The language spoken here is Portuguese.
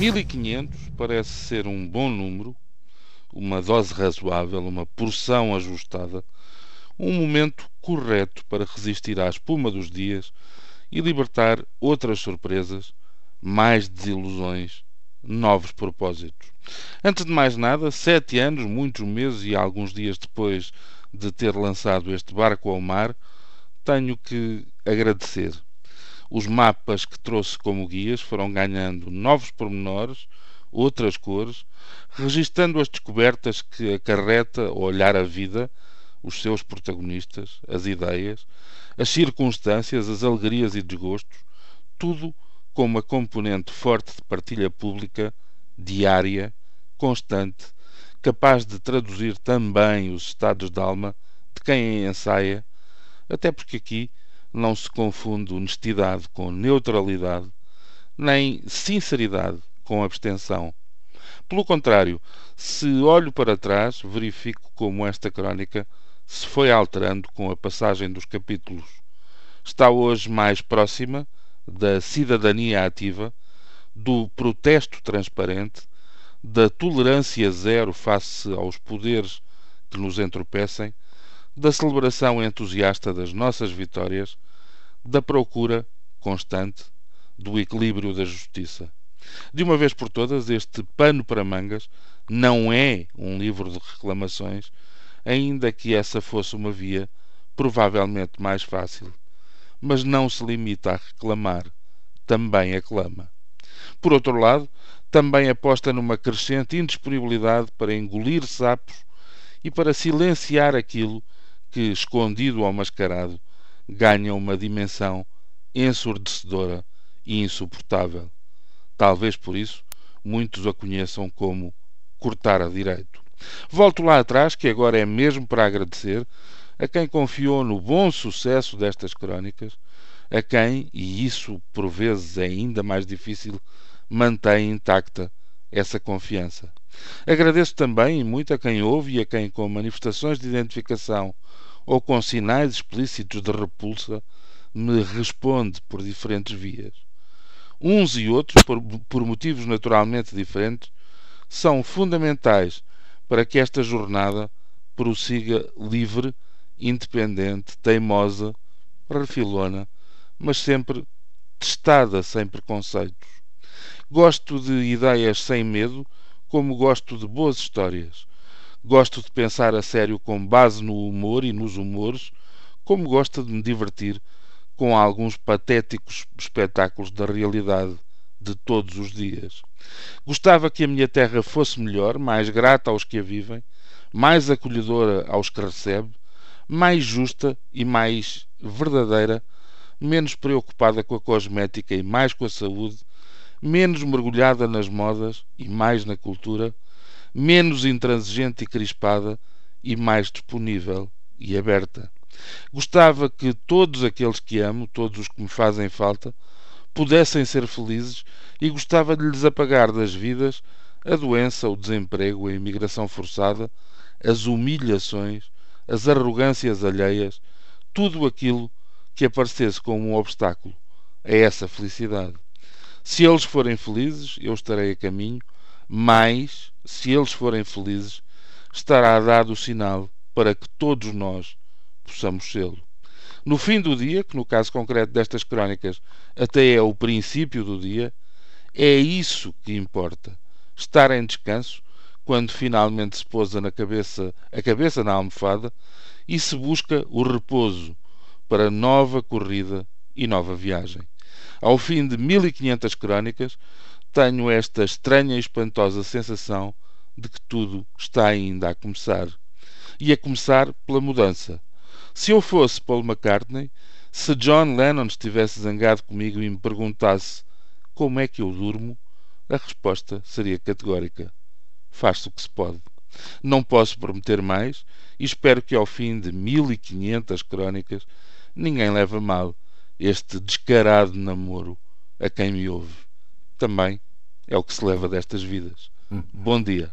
1500 parece ser um bom número, uma dose razoável, uma porção ajustada, um momento correto para resistir à espuma dos dias e libertar outras surpresas, mais desilusões, novos propósitos. Antes de mais nada, sete anos, muitos meses e alguns dias depois de ter lançado este barco ao mar, tenho que agradecer. Os mapas que trouxe como guias foram ganhando novos pormenores, outras cores, registando as descobertas que acarreta olhar a vida, os seus protagonistas, as ideias, as circunstâncias, as alegrias e desgostos, tudo com uma componente forte de partilha pública, diária, constante, capaz de traduzir também os estados de alma de quem ensaia, até porque aqui não se confunde honestidade com neutralidade, nem sinceridade com abstenção. Pelo contrário, se olho para trás, verifico como esta crónica se foi alterando com a passagem dos capítulos. Está hoje mais próxima da cidadania ativa, do protesto transparente, da tolerância zero face aos poderes que nos entropecem, da celebração entusiasta das nossas vitórias, da procura constante do equilíbrio da justiça. De uma vez por todas, este pano para mangas não é um livro de reclamações, ainda que essa fosse uma via provavelmente mais fácil. Mas não se limita a reclamar, também aclama. Por outro lado, também aposta numa crescente indisponibilidade para engolir sapos e para silenciar aquilo que, escondido ou mascarado, ganha uma dimensão ensurdecedora e insuportável. Talvez por isso muitos a conheçam como cortar a direito. Volto lá atrás, que agora é mesmo para agradecer a quem confiou no bom sucesso destas crónicas, a quem, e isso por vezes é ainda mais difícil, mantém intacta essa confiança. Agradeço também muito a quem ouve e a quem, com manifestações de identificação ou com sinais explícitos de repulsa, me responde por diferentes vias. Uns e outros, por, por motivos naturalmente diferentes, são fundamentais para que esta jornada prossiga livre, independente, teimosa, refilona, mas sempre testada sem preconceitos. Gosto de ideias sem medo, como gosto de boas histórias. Gosto de pensar a sério com base no humor e nos humores, como gosto de me divertir com alguns patéticos espetáculos da realidade de todos os dias. Gostava que a minha terra fosse melhor, mais grata aos que a vivem, mais acolhedora aos que recebe, mais justa e mais verdadeira, menos preocupada com a cosmética e mais com a saúde, menos mergulhada nas modas e mais na cultura, menos intransigente e crispada e mais disponível e aberta. Gostava que todos aqueles que amo, todos os que me fazem falta, pudessem ser felizes e gostava de lhes apagar das vidas a doença, o desemprego, a imigração forçada, as humilhações, as arrogâncias alheias, tudo aquilo que aparecesse como um obstáculo a essa felicidade. Se eles forem felizes, eu estarei a caminho, mas, se eles forem felizes, estará dado o sinal para que todos nós possamos sê-lo. No fim do dia, que no caso concreto destas crónicas até é o princípio do dia, é isso que importa. Estar em descanso quando finalmente se pousa na cabeça, a cabeça na almofada e se busca o repouso para nova corrida e nova viagem. Ao fim de 1500 crónicas, tenho esta estranha e espantosa sensação de que tudo está ainda a começar. E a começar pela mudança. Se eu fosse Paul McCartney, se John Lennon estivesse zangado comigo e me perguntasse como é que eu durmo, a resposta seria categórica: faz-se o que se pode. Não posso prometer mais e espero que ao fim de 1500 crónicas ninguém leve a mal este descarado namoro a quem me ouve. Também é o que se leva destas vidas. Hum. Bom dia.